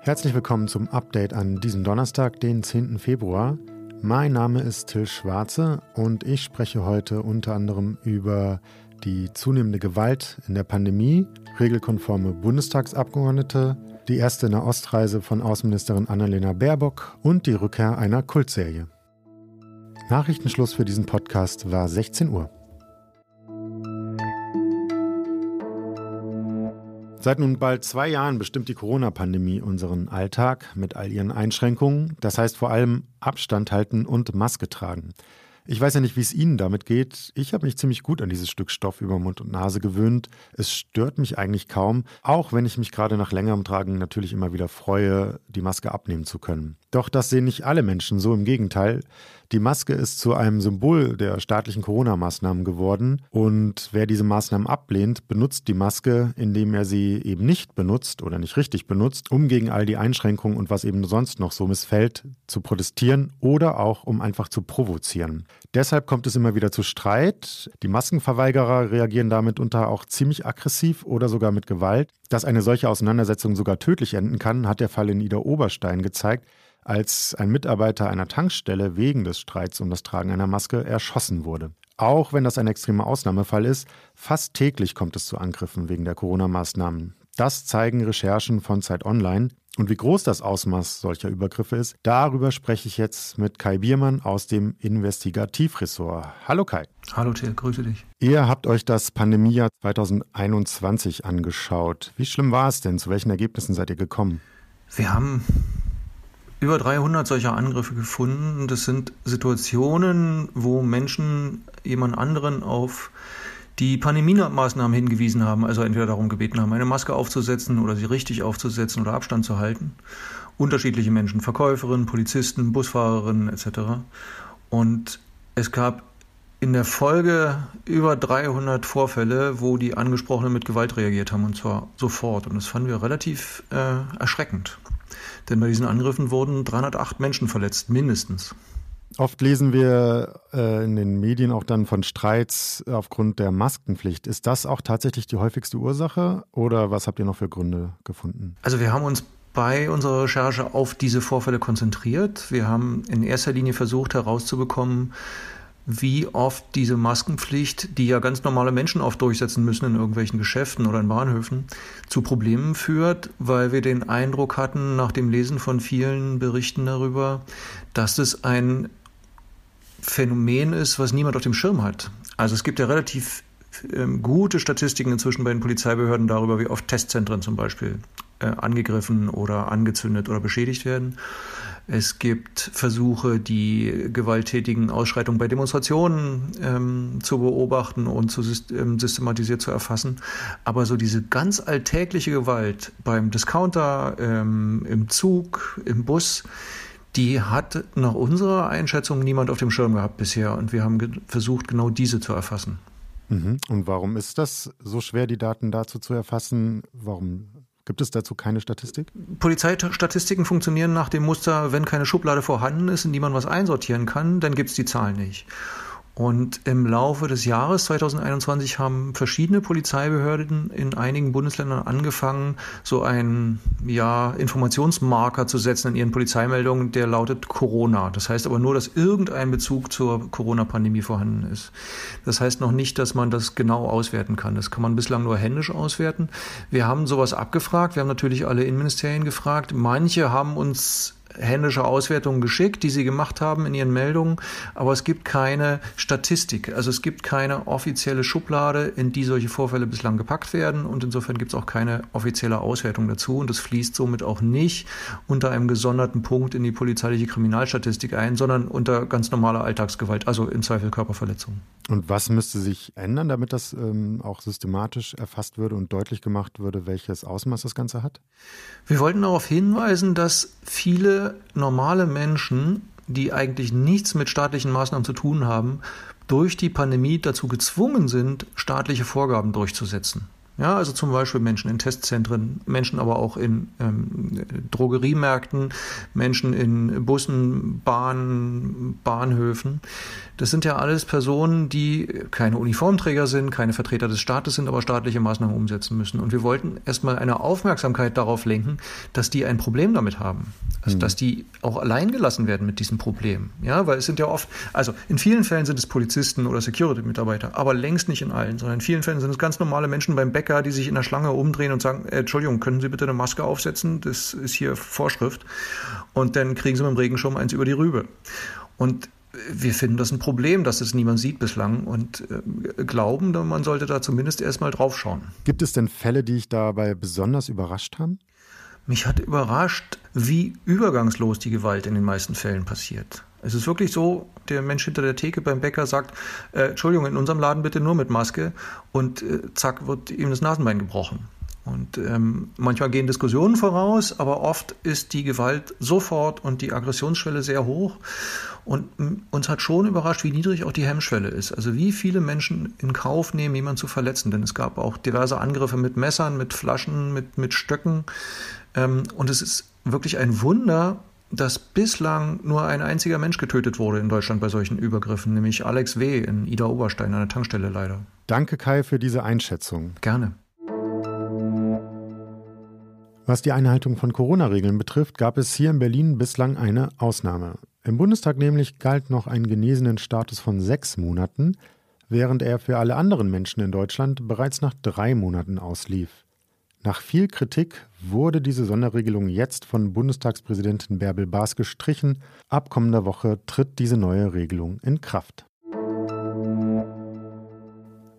Herzlich willkommen zum Update an diesem Donnerstag, den 10. Februar. Mein Name ist Till Schwarze und ich spreche heute unter anderem über die zunehmende Gewalt in der Pandemie, regelkonforme Bundestagsabgeordnete, die erste Nahostreise von Außenministerin Annalena Baerbock und die Rückkehr einer Kultserie. Nachrichtenschluss für diesen Podcast war 16 Uhr. Seit nun bald zwei Jahren bestimmt die Corona-Pandemie unseren Alltag mit all ihren Einschränkungen. Das heißt vor allem Abstand halten und Maske tragen. Ich weiß ja nicht, wie es Ihnen damit geht. Ich habe mich ziemlich gut an dieses Stück Stoff über Mund und Nase gewöhnt. Es stört mich eigentlich kaum, auch wenn ich mich gerade nach längerem Tragen natürlich immer wieder freue, die Maske abnehmen zu können. Doch das sehen nicht alle Menschen so, im Gegenteil. Die Maske ist zu einem Symbol der staatlichen Corona-Maßnahmen geworden und wer diese Maßnahmen ablehnt, benutzt die Maske, indem er sie eben nicht benutzt oder nicht richtig benutzt, um gegen all die Einschränkungen und was eben sonst noch so missfällt, zu protestieren oder auch um einfach zu provozieren. Deshalb kommt es immer wieder zu Streit. Die Maskenverweigerer reagieren damit unter auch ziemlich aggressiv oder sogar mit Gewalt. Dass eine solche Auseinandersetzung sogar tödlich enden kann, hat der Fall in Ida Oberstein gezeigt als ein Mitarbeiter einer Tankstelle wegen des Streits um das Tragen einer Maske erschossen wurde. Auch wenn das ein extremer Ausnahmefall ist, fast täglich kommt es zu Angriffen wegen der Corona-Maßnahmen. Das zeigen Recherchen von Zeit Online. Und wie groß das Ausmaß solcher Übergriffe ist, darüber spreche ich jetzt mit Kai Biermann aus dem Investigativressort. Hallo Kai. Hallo Till, grüße dich. Ihr habt euch das Pandemiejahr 2021 angeschaut. Wie schlimm war es denn? Zu welchen Ergebnissen seid ihr gekommen? Wir haben über 300 solcher Angriffe gefunden. Das sind Situationen, wo Menschen jemand anderen auf die Pandemie-Maßnahmen hingewiesen haben, also entweder darum gebeten haben, eine Maske aufzusetzen oder sie richtig aufzusetzen oder Abstand zu halten. Unterschiedliche Menschen, Verkäuferinnen, Polizisten, Busfahrerinnen etc. Und es gab in der Folge über 300 Vorfälle, wo die Angesprochenen mit Gewalt reagiert haben und zwar sofort. Und das fanden wir relativ äh, erschreckend. Denn bei diesen Angriffen wurden 308 Menschen verletzt, mindestens. Oft lesen wir äh, in den Medien auch dann von Streits aufgrund der Maskenpflicht. Ist das auch tatsächlich die häufigste Ursache oder was habt ihr noch für Gründe gefunden? Also wir haben uns bei unserer Recherche auf diese Vorfälle konzentriert. Wir haben in erster Linie versucht herauszubekommen, wie oft diese Maskenpflicht, die ja ganz normale Menschen oft durchsetzen müssen in irgendwelchen Geschäften oder in Bahnhöfen, zu Problemen führt, weil wir den Eindruck hatten, nach dem Lesen von vielen Berichten darüber, dass es ein Phänomen ist, was niemand auf dem Schirm hat. Also es gibt ja relativ ähm, gute Statistiken inzwischen bei den Polizeibehörden darüber, wie oft Testzentren zum Beispiel äh, angegriffen oder angezündet oder beschädigt werden. Es gibt Versuche, die gewalttätigen Ausschreitungen bei Demonstrationen ähm, zu beobachten und zu ähm, systematisiert zu erfassen. Aber so diese ganz alltägliche Gewalt beim Discounter, ähm, im Zug, im Bus, die hat nach unserer Einschätzung niemand auf dem Schirm gehabt bisher. Und wir haben versucht, genau diese zu erfassen. Mhm. Und warum ist das so schwer, die Daten dazu zu erfassen? Warum Gibt es dazu keine Statistik? Polizeistatistiken funktionieren nach dem Muster, wenn keine Schublade vorhanden ist, in die man was einsortieren kann, dann gibt es die Zahlen nicht. Und im Laufe des Jahres 2021 haben verschiedene Polizeibehörden in einigen Bundesländern angefangen, so einen ja, Informationsmarker zu setzen in ihren Polizeimeldungen, der lautet Corona. Das heißt aber nur, dass irgendein Bezug zur Corona-Pandemie vorhanden ist. Das heißt noch nicht, dass man das genau auswerten kann. Das kann man bislang nur händisch auswerten. Wir haben sowas abgefragt. Wir haben natürlich alle Innenministerien gefragt. Manche haben uns händische Auswertungen geschickt, die sie gemacht haben in ihren Meldungen, aber es gibt keine Statistik. Also es gibt keine offizielle Schublade, in die solche Vorfälle bislang gepackt werden und insofern gibt es auch keine offizielle Auswertung dazu und es fließt somit auch nicht unter einem gesonderten Punkt in die polizeiliche Kriminalstatistik ein, sondern unter ganz normaler Alltagsgewalt, also im Zweifel Körperverletzungen. Und was müsste sich ändern, damit das ähm, auch systematisch erfasst würde und deutlich gemacht würde, welches Ausmaß das Ganze hat? Wir wollten darauf hinweisen, dass viele normale Menschen, die eigentlich nichts mit staatlichen Maßnahmen zu tun haben, durch die Pandemie dazu gezwungen sind, staatliche Vorgaben durchzusetzen. Ja, also zum Beispiel Menschen in Testzentren, Menschen aber auch in ähm, Drogeriemärkten, Menschen in Bussen, Bahnen, Bahnhöfen. Das sind ja alles Personen, die keine Uniformträger sind, keine Vertreter des Staates sind, aber staatliche Maßnahmen umsetzen müssen. Und wir wollten erstmal eine Aufmerksamkeit darauf lenken, dass die ein Problem damit haben. Also, mhm. dass die auch allein gelassen werden mit diesem Problem. Ja, weil es sind ja oft, also in vielen Fällen sind es Polizisten oder Security-Mitarbeiter, aber längst nicht in allen, sondern in vielen Fällen sind es ganz normale Menschen beim Bäcker, die sich in der Schlange umdrehen und sagen, äh, Entschuldigung, können Sie bitte eine Maske aufsetzen? Das ist hier Vorschrift. Und dann kriegen sie mit dem Regenschirm eins über die Rübe. Und wir finden das ein Problem, dass es niemand sieht bislang und äh, glauben, man sollte da zumindest erstmal drauf schauen. Gibt es denn Fälle, die dich dabei besonders überrascht haben? Mich hat überrascht, wie übergangslos die Gewalt in den meisten Fällen passiert. Es ist wirklich so, der Mensch hinter der Theke beim Bäcker sagt, äh, Entschuldigung, in unserem Laden bitte nur mit Maske und äh, zack wird ihm das Nasenbein gebrochen. Und ähm, manchmal gehen Diskussionen voraus, aber oft ist die Gewalt sofort und die Aggressionsschwelle sehr hoch. Und uns hat schon überrascht, wie niedrig auch die Hemmschwelle ist. Also wie viele Menschen in Kauf nehmen, jemanden zu verletzen. Denn es gab auch diverse Angriffe mit Messern, mit Flaschen, mit, mit Stöcken. Ähm, und es ist wirklich ein Wunder, dass bislang nur ein einziger Mensch getötet wurde in Deutschland bei solchen Übergriffen, nämlich Alex W. in Ida Oberstein an der Tankstelle leider. Danke Kai für diese Einschätzung. Gerne. Was die Einhaltung von Corona-Regeln betrifft, gab es hier in Berlin bislang eine Ausnahme. Im Bundestag nämlich galt noch ein genesenen Status von sechs Monaten, während er für alle anderen Menschen in Deutschland bereits nach drei Monaten auslief. Nach viel Kritik wurde diese Sonderregelung jetzt von Bundestagspräsidentin Bärbel Baas gestrichen. Ab kommender Woche tritt diese neue Regelung in Kraft.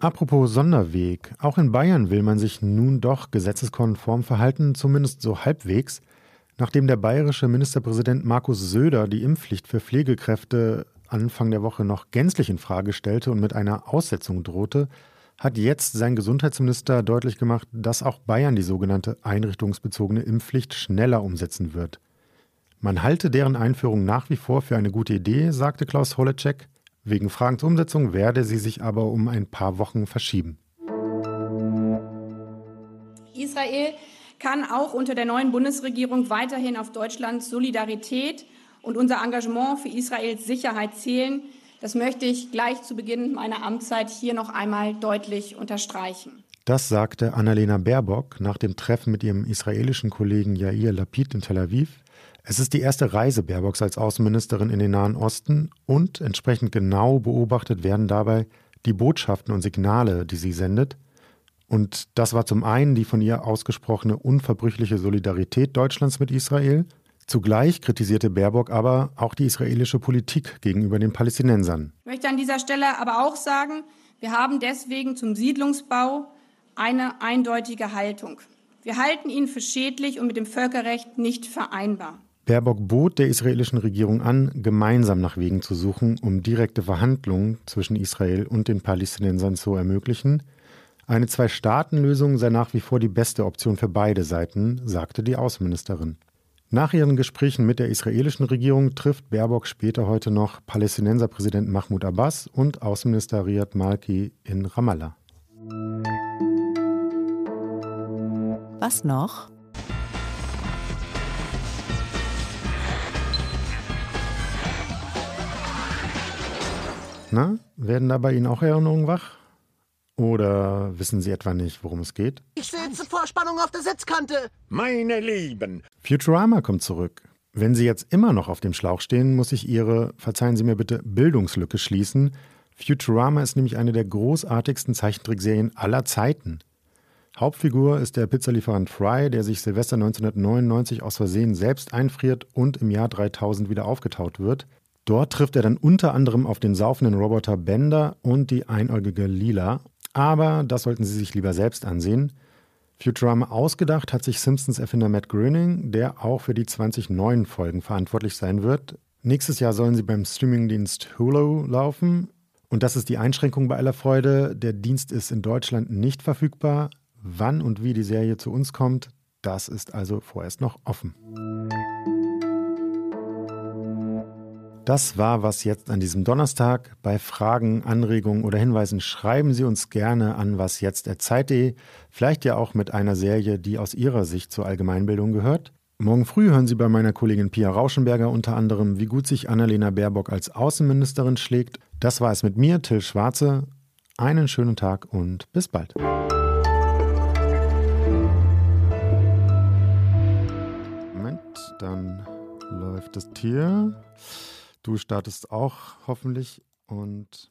Apropos Sonderweg, auch in Bayern will man sich nun doch gesetzeskonform verhalten, zumindest so halbwegs, nachdem der bayerische Ministerpräsident Markus Söder die Impfpflicht für Pflegekräfte Anfang der Woche noch gänzlich in Frage stellte und mit einer Aussetzung drohte, hat jetzt sein Gesundheitsminister deutlich gemacht, dass auch Bayern die sogenannte einrichtungsbezogene Impfpflicht schneller umsetzen wird. Man halte deren Einführung nach wie vor für eine gute Idee, sagte Klaus Holecek. Wegen Fragen zur Umsetzung werde sie sich aber um ein paar Wochen verschieben. Israel kann auch unter der neuen Bundesregierung weiterhin auf Deutschlands Solidarität und unser Engagement für Israels Sicherheit zählen. Das möchte ich gleich zu Beginn meiner Amtszeit hier noch einmal deutlich unterstreichen. Das sagte Annalena Baerbock nach dem Treffen mit ihrem israelischen Kollegen Yair Lapid in Tel Aviv es ist die erste Reise Baerbocks als Außenministerin in den Nahen Osten und entsprechend genau beobachtet werden dabei die Botschaften und Signale, die sie sendet. Und das war zum einen die von ihr ausgesprochene unverbrüchliche Solidarität Deutschlands mit Israel. Zugleich kritisierte Baerbock aber auch die israelische Politik gegenüber den Palästinensern. Ich möchte an dieser Stelle aber auch sagen, wir haben deswegen zum Siedlungsbau eine eindeutige Haltung. Wir halten ihn für schädlich und mit dem Völkerrecht nicht vereinbar. Baerbock bot der israelischen Regierung an, gemeinsam nach Wegen zu suchen, um direkte Verhandlungen zwischen Israel und den Palästinensern zu ermöglichen. Eine Zwei-Staaten-Lösung sei nach wie vor die beste Option für beide Seiten, sagte die Außenministerin. Nach ihren Gesprächen mit der israelischen Regierung trifft Baerbock später heute noch Palästinenserpräsident Mahmoud Abbas und Außenminister Riyad Malki in Ramallah. Was noch? Na, werden da bei Ihnen auch Erinnerungen wach? Oder wissen Sie etwa nicht, worum es geht? Ich sitze vor Spannung auf der Sitzkante. Meine Lieben. Futurama kommt zurück. Wenn Sie jetzt immer noch auf dem Schlauch stehen, muss ich Ihre, verzeihen Sie mir bitte, Bildungslücke schließen. Futurama ist nämlich eine der großartigsten Zeichentrickserien aller Zeiten. Hauptfigur ist der Pizzalieferant Fry, der sich Silvester 1999 aus Versehen selbst einfriert und im Jahr 3000 wieder aufgetaut wird. Dort trifft er dann unter anderem auf den saufenden Roboter Bender und die einäugige Lila. Aber das sollten Sie sich lieber selbst ansehen. Futurama ausgedacht hat sich Simpsons-Erfinder Matt Groening, der auch für die 20 neuen Folgen verantwortlich sein wird. Nächstes Jahr sollen sie beim Streamingdienst Hulu laufen. Und das ist die Einschränkung bei aller Freude. Der Dienst ist in Deutschland nicht verfügbar. Wann und wie die Serie zu uns kommt, das ist also vorerst noch offen. Das war was jetzt an diesem Donnerstag. Bei Fragen, Anregungen oder Hinweisen schreiben Sie uns gerne an wasjetzt.zeit.de. Vielleicht ja auch mit einer Serie, die aus Ihrer Sicht zur Allgemeinbildung gehört. Morgen früh hören Sie bei meiner Kollegin Pia Rauschenberger unter anderem, wie gut sich Annalena Baerbock als Außenministerin schlägt. Das war es mit mir, Till Schwarze. Einen schönen Tag und bis bald. Moment, dann läuft das hier. Du startest auch hoffentlich und